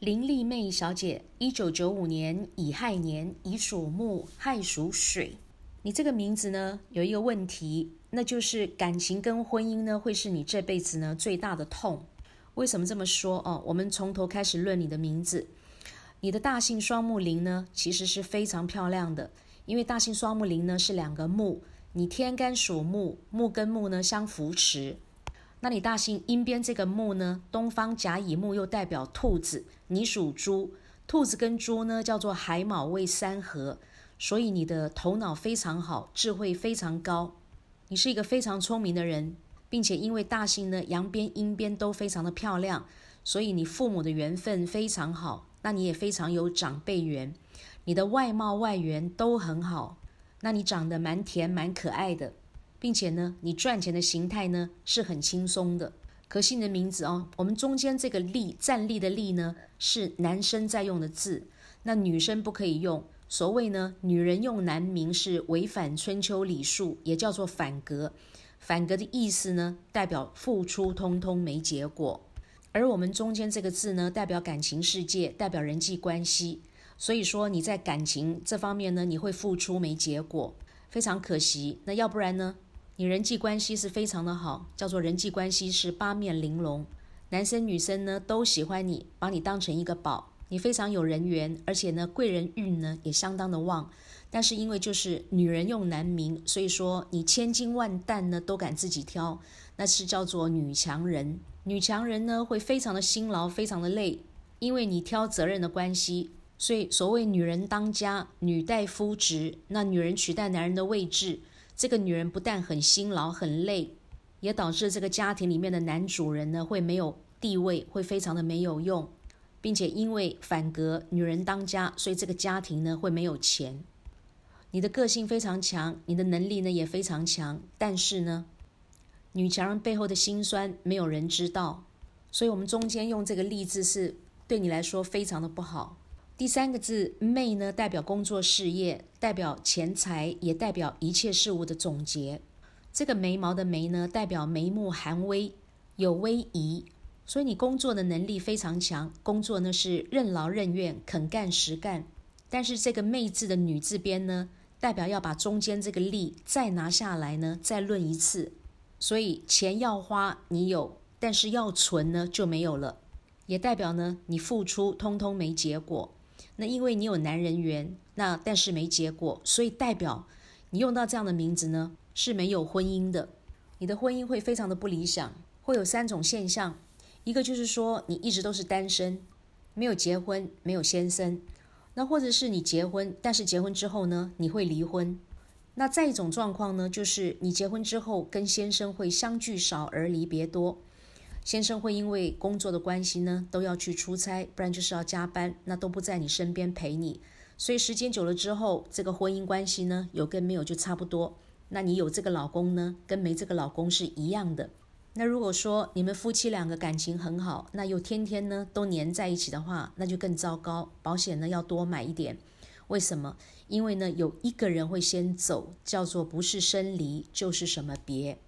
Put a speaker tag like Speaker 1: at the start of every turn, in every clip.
Speaker 1: 林丽妹小姐，一九九五年乙亥年，乙属木，亥属水。你这个名字呢，有一个问题，那就是感情跟婚姻呢，会是你这辈子呢最大的痛。为什么这么说哦？我们从头开始论你的名字。你的大姓双木林呢，其实是非常漂亮的，因为大姓双木林呢是两个木，你天干属木，木跟木呢相扶持。那你大姓阴边这个木呢？东方甲乙木又代表兔子，你属猪，兔子跟猪呢叫做海卯未三合，所以你的头脑非常好，智慧非常高，你是一个非常聪明的人，并且因为大姓呢阳边阴边都非常的漂亮，所以你父母的缘分非常好，那你也非常有长辈缘，你的外貌外缘都很好，那你长得蛮甜蛮可爱的。并且呢，你赚钱的形态呢是很轻松的。可惜你的名字哦，我们中间这个立站立的立呢是男生在用的字，那女生不可以用。所谓呢，女人用男名是违反春秋礼数，也叫做反格。反格的意思呢，代表付出通通没结果。而我们中间这个字呢，代表感情世界，代表人际关系。所以说你在感情这方面呢，你会付出没结果，非常可惜。那要不然呢？你人际关系是非常的好，叫做人际关系是八面玲珑，男生女生呢都喜欢你，把你当成一个宝，你非常有人缘，而且呢贵人运呢也相当的旺。但是因为就是女人用男名，所以说你千金万担呢都敢自己挑，那是叫做女强人。女强人呢会非常的辛劳，非常的累，因为你挑责任的关系，所以所谓女人当家，女代夫职，那女人取代男人的位置。这个女人不但很辛劳很累，也导致这个家庭里面的男主人呢会没有地位，会非常的没有用，并且因为反革女人当家，所以这个家庭呢会没有钱。你的个性非常强，你的能力呢也非常强，但是呢，女强人背后的辛酸没有人知道，所以我们中间用这个例字是对你来说非常的不好。第三个字“媚”呢，代表工作事业，代表钱财，也代表一切事物的总结。这个眉毛的“眉”呢，代表眉目含威，有威仪。所以你工作的能力非常强，工作呢是任劳任怨，肯干实干。但是这个“媚”字的女字边呢，代表要把中间这个“力”再拿下来呢，再论一次。所以钱要花你有，但是要存呢就没有了。也代表呢，你付出通通没结果。那因为你有男人缘，那但是没结果，所以代表你用到这样的名字呢是没有婚姻的，你的婚姻会非常的不理想，会有三种现象，一个就是说你一直都是单身，没有结婚，没有先生，那或者是你结婚，但是结婚之后呢你会离婚，那再一种状况呢就是你结婚之后跟先生会相聚少而离别多。先生会因为工作的关系呢，都要去出差，不然就是要加班，那都不在你身边陪你。所以时间久了之后，这个婚姻关系呢，有跟没有就差不多。那你有这个老公呢，跟没这个老公是一样的。那如果说你们夫妻两个感情很好，那又天天呢都黏在一起的话，那就更糟糕。保险呢要多买一点。为什么？因为呢有一个人会先走，叫做不是生离就是什么别。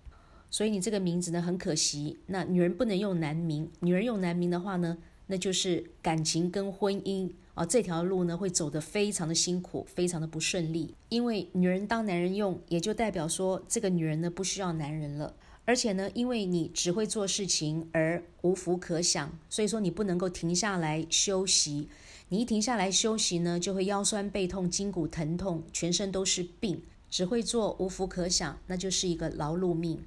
Speaker 1: 所以你这个名字呢很可惜，那女人不能用男名，女人用男名的话呢，那就是感情跟婚姻啊这条路呢会走得非常的辛苦，非常的不顺利。因为女人当男人用，也就代表说这个女人呢不需要男人了。而且呢，因为你只会做事情而无福可享，所以说你不能够停下来休息。你一停下来休息呢，就会腰酸背痛、筋骨疼痛，全身都是病。只会做无福可享，那就是一个劳碌命。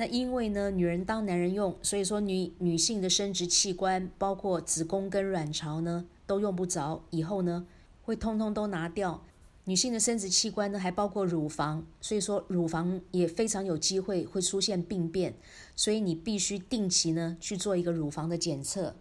Speaker 1: 那因为呢，女人当男人用，所以说女女性的生殖器官，包括子宫跟卵巢呢，都用不着，以后呢会通通都拿掉。女性的生殖器官呢，还包括乳房，所以说乳房也非常有机会会出现病变，所以你必须定期呢去做一个乳房的检测。